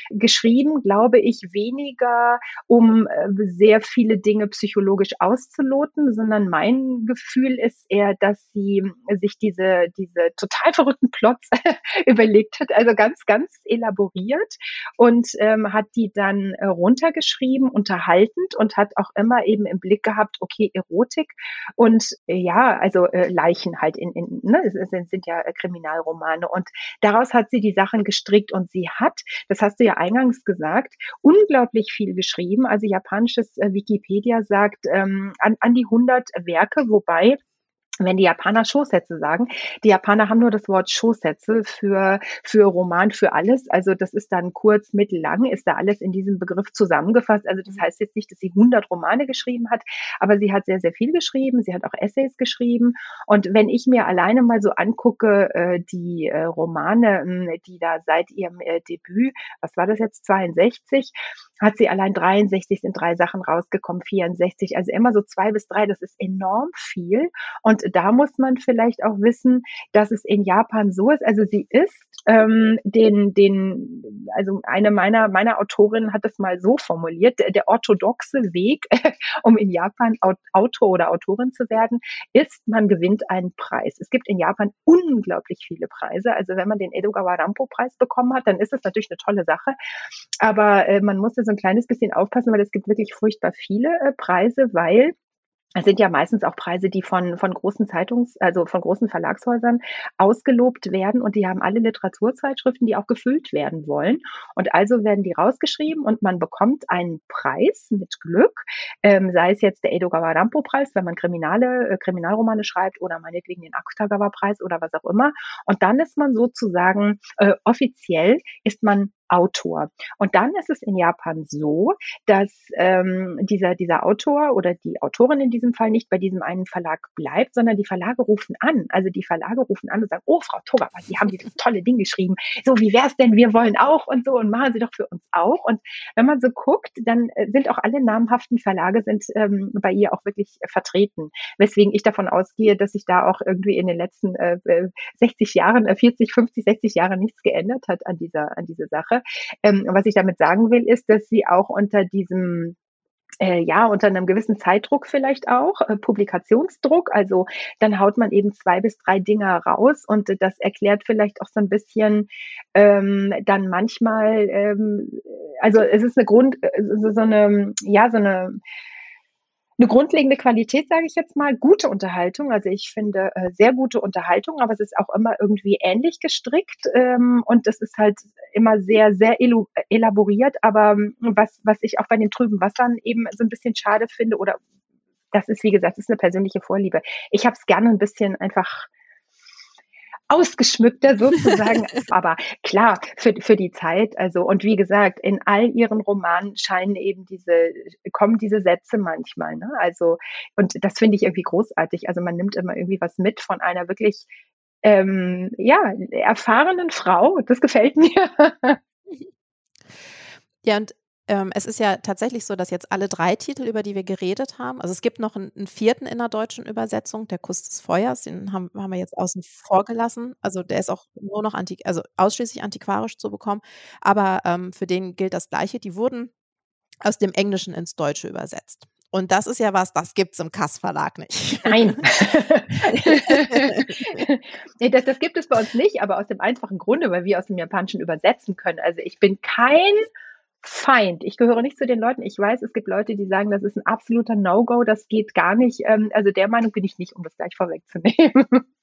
geschrieben, glaube ich, weniger, um äh, sehr viele Dinge psychologisch auszuloten, sondern mein Gefühl ist eher, dass sie sich diese, diese total verrückten Plots überlegt hat, also ganz, ganz elaboriert und ähm, hat die dann äh, runtergeschrieben, unterhaltend und hat auch immer eben im Blick gehabt, okay, Erotik und äh, ja, also äh, Leichen halt in, in ne, es sind ja äh, Kriminalromane und daraus hat sie die Sachen gestrickt und sie hat, das hast du ja eingangs gesagt, unglaublich viel geschrieben. Also japanisches äh, Wikipedia sagt ähm, an, an die 100 Werke, wobei wenn die Japaner Showsätze sagen. Die Japaner haben nur das Wort Showsätze für, für Roman, für alles. Also das ist dann kurz, mittel, lang, ist da alles in diesem Begriff zusammengefasst. Also das heißt jetzt nicht, dass sie 100 Romane geschrieben hat, aber sie hat sehr, sehr viel geschrieben. Sie hat auch Essays geschrieben. Und wenn ich mir alleine mal so angucke, äh, die äh, Romane, hm, die da seit ihrem äh, Debüt, was war das jetzt, 62, hat sie allein 63 sind drei Sachen rausgekommen, 64, also immer so zwei bis drei, das ist enorm viel. Und da muss man vielleicht auch wissen, dass es in Japan so ist, also sie ist ähm, den, den, also eine meiner, meiner Autorinnen hat es mal so formuliert, der, der orthodoxe Weg, um in Japan Autor oder Autorin zu werden, ist, man gewinnt einen Preis. Es gibt in Japan unglaublich viele Preise. Also wenn man den Edogawa Rampo Preis bekommen hat, dann ist das natürlich eine tolle Sache. Aber äh, man muss ja so ein kleines bisschen aufpassen, weil es gibt wirklich furchtbar viele äh, Preise, weil es sind ja meistens auch Preise, die von, von großen Zeitungs-, also von großen Verlagshäusern ausgelobt werden und die haben alle Literaturzeitschriften, die auch gefüllt werden wollen. Und also werden die rausgeschrieben und man bekommt einen Preis mit Glück, ähm, sei es jetzt der Edogawa Rampo Preis, wenn man Kriminale, äh, Kriminalromane schreibt oder meinetwegen den Akutagawa Preis oder was auch immer. Und dann ist man sozusagen äh, offiziell ist man Autor. Und dann ist es in Japan so, dass ähm, dieser, dieser Autor oder die Autorin in diesem Fall nicht bei diesem einen Verlag bleibt, sondern die Verlage rufen an. Also die Verlage rufen an und sagen, oh, Frau Togawa, Sie haben dieses tolle Ding geschrieben. So, wie wäre es denn? Wir wollen auch und so und machen Sie doch für uns auch. Und wenn man so guckt, dann äh, sind auch alle namhaften Verlage sind ähm, bei ihr auch wirklich vertreten. Weswegen ich davon ausgehe, dass sich da auch irgendwie in den letzten äh, 60 äh, Jahren, äh, 40, 50, 60 Jahren nichts geändert hat an dieser, an dieser Sache. Ähm, was ich damit sagen will, ist, dass sie auch unter diesem äh, ja, unter einem gewissen Zeitdruck vielleicht auch, äh, Publikationsdruck. Also dann haut man eben zwei bis drei Dinger raus und äh, das erklärt vielleicht auch so ein bisschen ähm, dann manchmal, ähm, also es ist eine Grund, äh, so eine, ja, so eine eine grundlegende Qualität, sage ich jetzt mal, gute Unterhaltung. Also ich finde äh, sehr gute Unterhaltung, aber es ist auch immer irgendwie ähnlich gestrickt ähm, und es ist halt immer sehr, sehr elaboriert. Aber ähm, was, was ich auch bei den trüben Wassern eben so ein bisschen schade finde oder das ist, wie gesagt, das ist eine persönliche Vorliebe. Ich habe es gerne ein bisschen einfach ausgeschmückter sozusagen. Aber klar, für, für die Zeit, also, und wie gesagt, in all ihren Romanen scheinen eben diese, kommen diese Sätze manchmal, ne? Also, und das finde ich irgendwie großartig. Also man nimmt immer irgendwie was mit von einer wirklich, ähm, ja, erfahrenen Frau. Das gefällt mir. Ja, und ähm, es ist ja tatsächlich so, dass jetzt alle drei Titel, über die wir geredet haben, also es gibt noch einen, einen vierten in der deutschen Übersetzung, der Kuss des Feuers, den haben, haben wir jetzt außen vor gelassen. Also der ist auch nur noch antik, also ausschließlich antiquarisch zu bekommen. Aber ähm, für den gilt das Gleiche. Die wurden aus dem Englischen ins Deutsche übersetzt. Und das ist ja was, das gibt es im Kass-Verlag nicht. Nein. das, das gibt es bei uns nicht, aber aus dem einfachen Grunde, weil wir aus dem Japanischen übersetzen können. Also ich bin kein Feind. Ich gehöre nicht zu den Leuten. Ich weiß, es gibt Leute, die sagen, das ist ein absoluter No-Go, das geht gar nicht. Ähm, also der Meinung bin ich nicht, um das gleich vorwegzunehmen.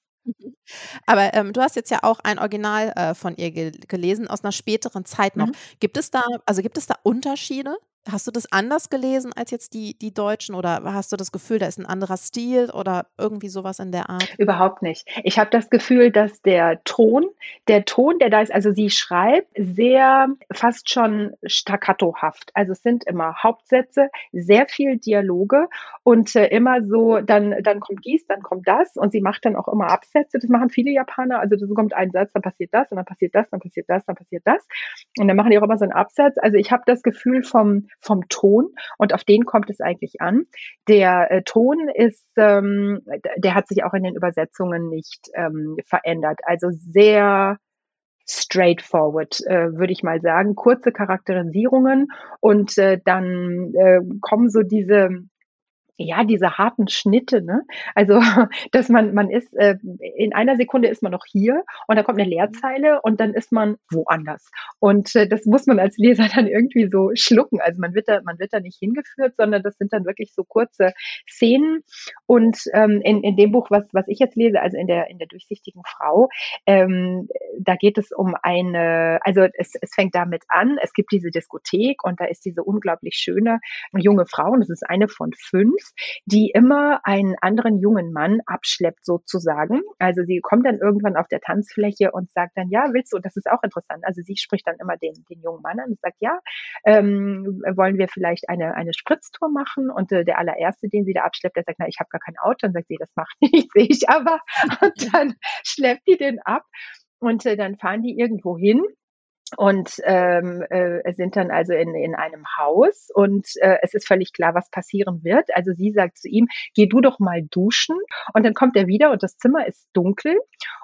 Aber ähm, du hast jetzt ja auch ein Original äh, von ihr ge gelesen aus einer späteren Zeit noch. Mhm. Gibt es da, also gibt es da Unterschiede Hast du das anders gelesen als jetzt die, die Deutschen oder hast du das Gefühl, da ist ein anderer Stil oder irgendwie sowas in der Art? Überhaupt nicht. Ich habe das Gefühl, dass der Ton, der Ton, der da ist, also sie schreibt sehr fast schon staccatohaft. Also es sind immer Hauptsätze, sehr viel Dialoge und äh, immer so, dann, dann kommt dies, dann kommt das und sie macht dann auch immer Absätze. Das machen viele Japaner. Also da kommt ein Satz, dann passiert das und dann passiert das, dann passiert das, dann passiert das. Und dann machen die auch immer so einen Absatz. Also ich habe das Gefühl vom vom Ton und auf den kommt es eigentlich an. Der äh, Ton ist, ähm, der hat sich auch in den Übersetzungen nicht ähm, verändert. Also sehr straightforward, äh, würde ich mal sagen. Kurze Charakterisierungen und äh, dann äh, kommen so diese ja, diese harten Schnitte, ne? Also, dass man, man ist, äh, in einer Sekunde ist man noch hier und dann kommt eine Leerzeile und dann ist man woanders. Und äh, das muss man als Leser dann irgendwie so schlucken. Also man wird da, man wird da nicht hingeführt, sondern das sind dann wirklich so kurze Szenen. Und ähm, in, in dem Buch, was, was ich jetzt lese, also in der, in der durchsichtigen Frau, ähm, da geht es um eine, also es, es fängt damit an, es gibt diese Diskothek und da ist diese unglaublich schöne junge Frau und das ist eine von fünf die immer einen anderen jungen Mann abschleppt sozusagen. Also sie kommt dann irgendwann auf der Tanzfläche und sagt dann, ja, willst du, und das ist auch interessant, also sie spricht dann immer den, den jungen Mann an und sagt, ja, ähm, wollen wir vielleicht eine, eine Spritztour machen? Und äh, der allererste, den sie da abschleppt, der sagt, na, ich habe gar kein Auto. Dann sagt sie, das macht nicht, sehe ich aber. Und dann schleppt die den ab. Und äh, dann fahren die irgendwo hin und ähm, äh, sind dann also in, in einem Haus und äh, es ist völlig klar, was passieren wird. Also sie sagt zu ihm, geh du doch mal duschen und dann kommt er wieder und das Zimmer ist dunkel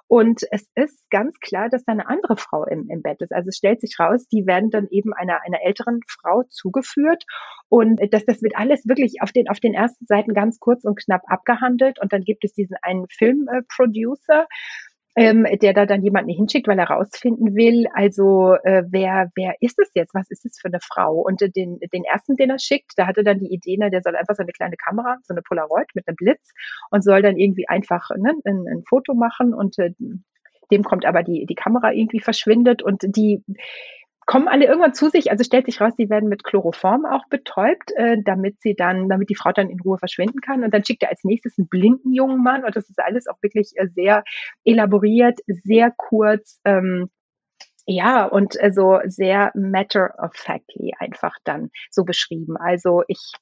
und es ist ganz klar, dass da eine andere Frau im, im Bett ist. Also es stellt sich raus, die werden dann eben einer, einer älteren Frau zugeführt und das, das wird alles wirklich auf den, auf den ersten Seiten ganz kurz und knapp abgehandelt und dann gibt es diesen einen Filmproducer, äh, ähm, der da dann jemanden hinschickt, weil er rausfinden will, also äh, wer, wer ist es jetzt? Was ist es für eine Frau? Und äh, den, den ersten, den er schickt, da hatte dann die Idee, ne, der soll einfach so eine kleine Kamera, so eine Polaroid mit einem Blitz und soll dann irgendwie einfach ne, ein, ein Foto machen und äh, dem kommt aber die, die Kamera irgendwie verschwindet und die kommen alle irgendwann zu sich, also stellt sich raus, sie werden mit Chloroform auch betäubt, äh, damit sie dann, damit die Frau dann in Ruhe verschwinden kann. Und dann schickt er als nächstes einen blinden jungen Mann und das ist alles auch wirklich äh, sehr elaboriert, sehr kurz. Ähm, ja, und also sehr matter of factly einfach dann so beschrieben. Also ich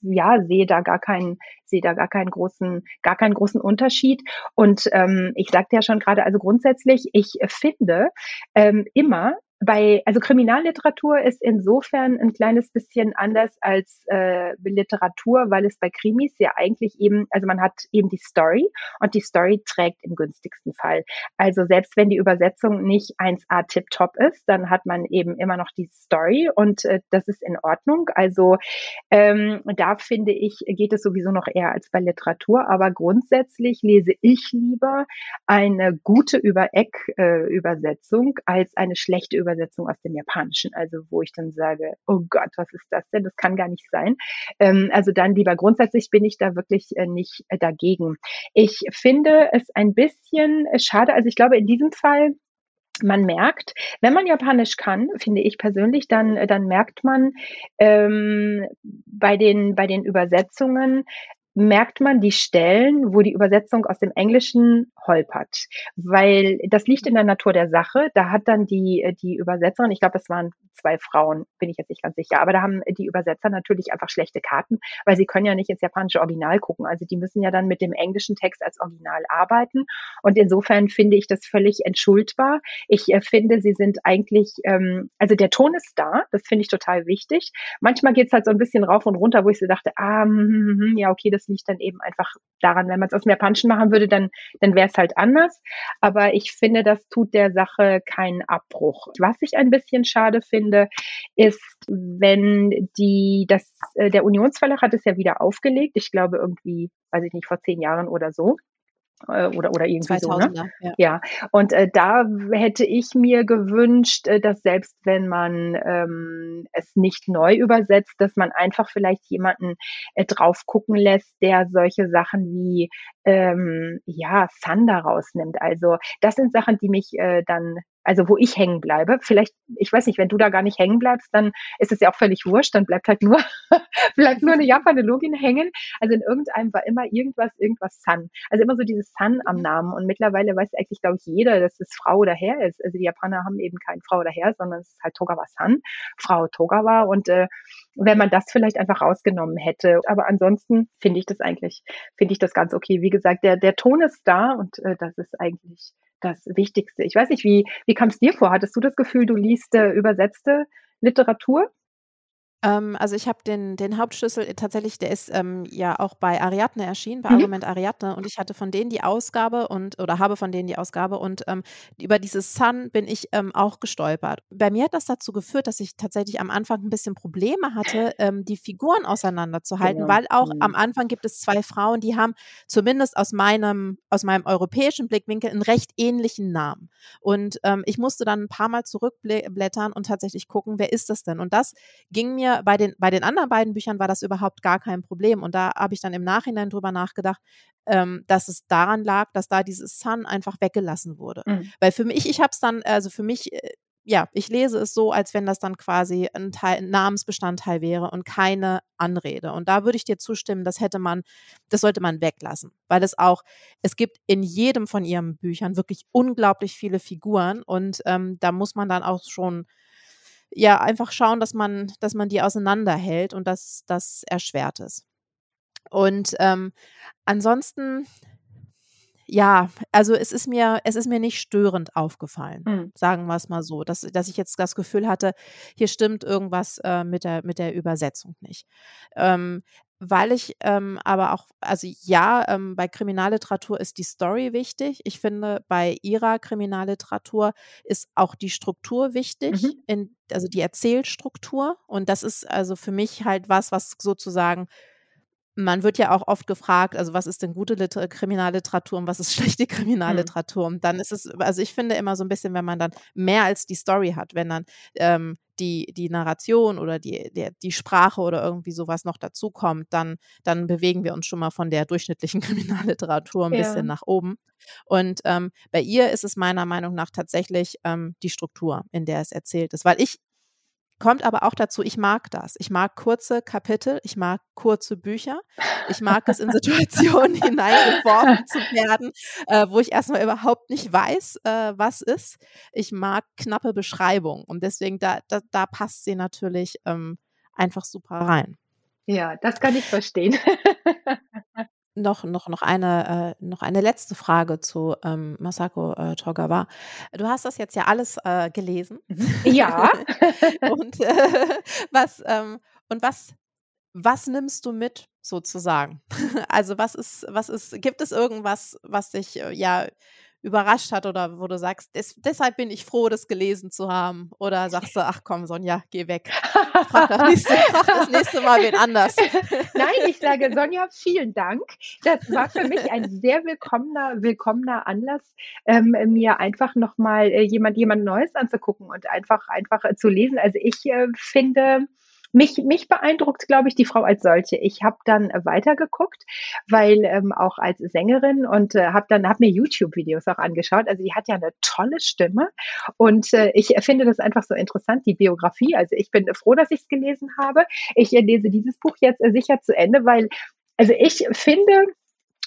ja, sehe da gar keinen, sehe da gar keinen großen, gar keinen großen Unterschied. Und ähm, ich sagte ja schon gerade, also grundsätzlich, ich finde ähm, immer, bei, also Kriminalliteratur ist insofern ein kleines bisschen anders als äh, Literatur, weil es bei Krimis ja eigentlich eben, also man hat eben die Story und die Story trägt im günstigsten Fall. Also selbst wenn die Übersetzung nicht 1a tip-top ist, dann hat man eben immer noch die Story und äh, das ist in Ordnung. Also ähm, da finde ich, geht es sowieso noch eher als bei Literatur, aber grundsätzlich lese ich lieber eine gute Über-Eck-Übersetzung äh, als eine schlechte Übersetzung Übersetzung aus dem Japanischen, also wo ich dann sage, oh Gott, was ist das denn? Das kann gar nicht sein. Ähm, also dann lieber grundsätzlich bin ich da wirklich äh, nicht äh, dagegen. Ich finde es ein bisschen schade, also ich glaube in diesem Fall man merkt, wenn man Japanisch kann, finde ich persönlich, dann, dann merkt man ähm, bei, den, bei den Übersetzungen, merkt man die Stellen, wo die Übersetzung aus dem Englischen holpert, weil das liegt in der Natur der Sache. Da hat dann die, die Übersetzerin, ich glaube, es waren zwei Frauen, bin ich jetzt nicht ganz sicher, aber da haben die Übersetzer natürlich einfach schlechte Karten, weil sie können ja nicht ins japanische Original gucken. Also die müssen ja dann mit dem englischen Text als Original arbeiten. Und insofern finde ich das völlig entschuldbar. Ich äh, finde, sie sind eigentlich, ähm, also der Ton ist da, das finde ich total wichtig. Manchmal geht es halt so ein bisschen rauf und runter, wo ich so dachte, ah, hm, ja, okay, das liegt dann eben einfach daran, wenn man es aus dem Japanischen machen würde, dann, dann wäre es halt anders. Aber ich finde, das tut der Sache keinen Abbruch. Was ich ein bisschen schade finde, ist, wenn die, das, äh, der Unionsverlag hat es ja wieder aufgelegt. Ich glaube irgendwie, weiß ich nicht, vor zehn Jahren oder so oder oder irgendwie 2000er, so. Ne? Ja. ja, und äh, da hätte ich mir gewünscht, äh, dass selbst wenn man ähm, es nicht neu übersetzt, dass man einfach vielleicht jemanden äh, drauf gucken lässt, der solche Sachen wie ähm, ja Thunder rausnimmt. Also das sind Sachen, die mich äh, dann also wo ich hängen bleibe. Vielleicht, ich weiß nicht, wenn du da gar nicht hängen bleibst, dann ist es ja auch völlig wurscht, dann bleibt halt nur, bleibt nur eine Japanologin hängen. Also in irgendeinem war immer irgendwas, irgendwas Sun. Also immer so dieses Sun am mhm. Namen. Und mittlerweile weiß eigentlich, glaube ich, jeder, dass es Frau oder Herr ist. Also die Japaner haben eben kein Frau oder Herr, sondern es ist halt Togawa Sun, Frau Togawa. Und äh, wenn man das vielleicht einfach rausgenommen hätte. Aber ansonsten finde ich das eigentlich, finde ich das ganz okay. Wie gesagt, der, der Ton ist da und äh, das ist eigentlich das Wichtigste. Ich weiß nicht, wie, wie kam es dir vor? Hattest du das Gefühl, du liest äh, übersetzte Literatur? Ähm, also ich habe den, den Hauptschlüssel äh, tatsächlich, der ist ähm, ja auch bei Ariadne erschienen, bei mhm. Argument Ariadne und ich hatte von denen die Ausgabe und oder habe von denen die Ausgabe und ähm, über dieses Sun bin ich ähm, auch gestolpert. Bei mir hat das dazu geführt, dass ich tatsächlich am Anfang ein bisschen Probleme hatte, ähm, die Figuren auseinanderzuhalten, genau. weil auch mhm. am Anfang gibt es zwei Frauen, die haben zumindest aus meinem, aus meinem europäischen Blickwinkel einen recht ähnlichen Namen. Und ähm, ich musste dann ein paar Mal zurückblättern und tatsächlich gucken, wer ist das denn? Und das ging mir bei den, bei den anderen beiden Büchern war das überhaupt gar kein Problem. Und da habe ich dann im Nachhinein drüber nachgedacht, ähm, dass es daran lag, dass da dieses Sun einfach weggelassen wurde. Mhm. Weil für mich, ich habe es dann, also für mich, äh, ja, ich lese es so, als wenn das dann quasi ein, Teil, ein Namensbestandteil wäre und keine Anrede. Und da würde ich dir zustimmen, das hätte man, das sollte man weglassen, weil es auch, es gibt in jedem von ihren Büchern wirklich unglaublich viele Figuren und ähm, da muss man dann auch schon ja einfach schauen, dass man, dass man die auseinanderhält und dass das erschwert ist. Und ähm, ansonsten, ja, also es ist mir, es ist mir nicht störend aufgefallen, mhm. sagen wir es mal so, dass, dass ich jetzt das Gefühl hatte, hier stimmt irgendwas äh, mit, der, mit der Übersetzung nicht. Ähm, weil ich ähm, aber auch, also ja, ähm, bei Kriminalliteratur ist die Story wichtig. Ich finde, bei ihrer Kriminalliteratur ist auch die Struktur wichtig, mhm. in, also die Erzählstruktur. Und das ist also für mich halt was, was sozusagen man wird ja auch oft gefragt, also was ist denn gute Liter Kriminalliteratur und was ist schlechte hm. Kriminalliteratur? Und dann ist es, also ich finde immer so ein bisschen, wenn man dann mehr als die Story hat, wenn dann ähm, die, die Narration oder die, der, die Sprache oder irgendwie sowas noch dazukommt, dann, dann bewegen wir uns schon mal von der durchschnittlichen Kriminalliteratur ein ja. bisschen nach oben. Und ähm, bei ihr ist es meiner Meinung nach tatsächlich ähm, die Struktur, in der es erzählt ist. Weil ich Kommt aber auch dazu, ich mag das. Ich mag kurze Kapitel, ich mag kurze Bücher. Ich mag es, in Situationen hineingeworfen zu werden, äh, wo ich erstmal überhaupt nicht weiß, äh, was ist. Ich mag knappe Beschreibungen und deswegen, da, da, da passt sie natürlich ähm, einfach super rein. Ja, das kann ich verstehen. noch, noch, noch, eine, äh, noch eine letzte Frage zu ähm, Masako äh, Togawa. Du hast das jetzt ja alles äh, gelesen. Mhm. Ja. und äh, was, ähm, und was, was nimmst du mit sozusagen? also was ist, was ist, gibt es irgendwas, was dich äh, ja überrascht hat oder wo du sagst, des, deshalb bin ich froh, das gelesen zu haben? Oder sagst du, ach komm, Sonja, geh weg. Frag das nächste, frag das nächste Mal wen anders. Nein, ich sage, Sonja, vielen Dank. Das war für mich ein sehr willkommener, willkommener Anlass, ähm, mir einfach nochmal äh, jemand, jemand Neues anzugucken und einfach, einfach äh, zu lesen. Also ich äh, finde, mich, mich beeindruckt, glaube ich, die Frau als solche. Ich habe dann weitergeguckt, weil ähm, auch als Sängerin und äh, habe dann hab mir YouTube-Videos auch angeschaut. Also die hat ja eine tolle Stimme und äh, ich finde das einfach so interessant, die Biografie. Also ich bin froh, dass ich es gelesen habe. Ich äh, lese dieses Buch jetzt äh, sicher zu Ende, weil also ich finde,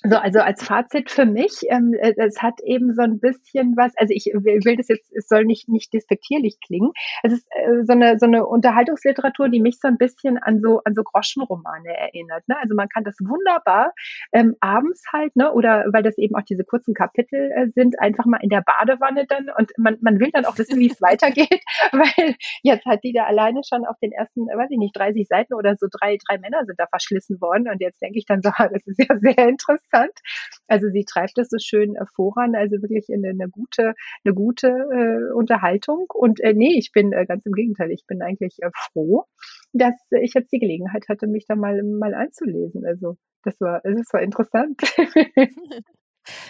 so, also als Fazit für mich, ähm, äh, es hat eben so ein bisschen was, also ich will das jetzt, es soll nicht, nicht despektierlich klingen. Es ist äh, so eine, so eine Unterhaltungsliteratur, die mich so ein bisschen an so, an so Groschenromane erinnert. Ne? Also man kann das wunderbar ähm, abends halt, ne, oder weil das eben auch diese kurzen Kapitel äh, sind, einfach mal in der Badewanne dann und man, man will dann auch wissen, wie es weitergeht, weil jetzt hat die da alleine schon auf den ersten, weiß ich nicht, 30 Seiten oder so drei, drei Männer sind da verschlissen worden und jetzt denke ich dann so, das ist ja sehr interessant interessant. Also sie treibt das so schön äh, voran, also wirklich in eine gute, eine gute äh, Unterhaltung. Und äh, nee, ich bin äh, ganz im Gegenteil, ich bin eigentlich äh, froh, dass ich jetzt die Gelegenheit hatte, mich da mal, mal einzulesen. Also das war, das war interessant.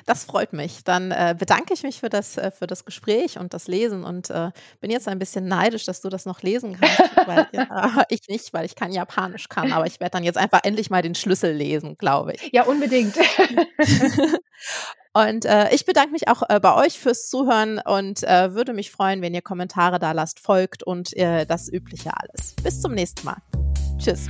Das freut mich. Dann äh, bedanke ich mich für das, äh, für das Gespräch und das Lesen und äh, bin jetzt ein bisschen neidisch, dass du das noch lesen kannst, weil ich nicht, weil ich kein Japanisch kann. Aber ich werde dann jetzt einfach endlich mal den Schlüssel lesen, glaube ich. Ja, unbedingt. und äh, ich bedanke mich auch äh, bei euch fürs Zuhören und äh, würde mich freuen, wenn ihr Kommentare da lasst, folgt und das Übliche alles. Bis zum nächsten Mal. Tschüss.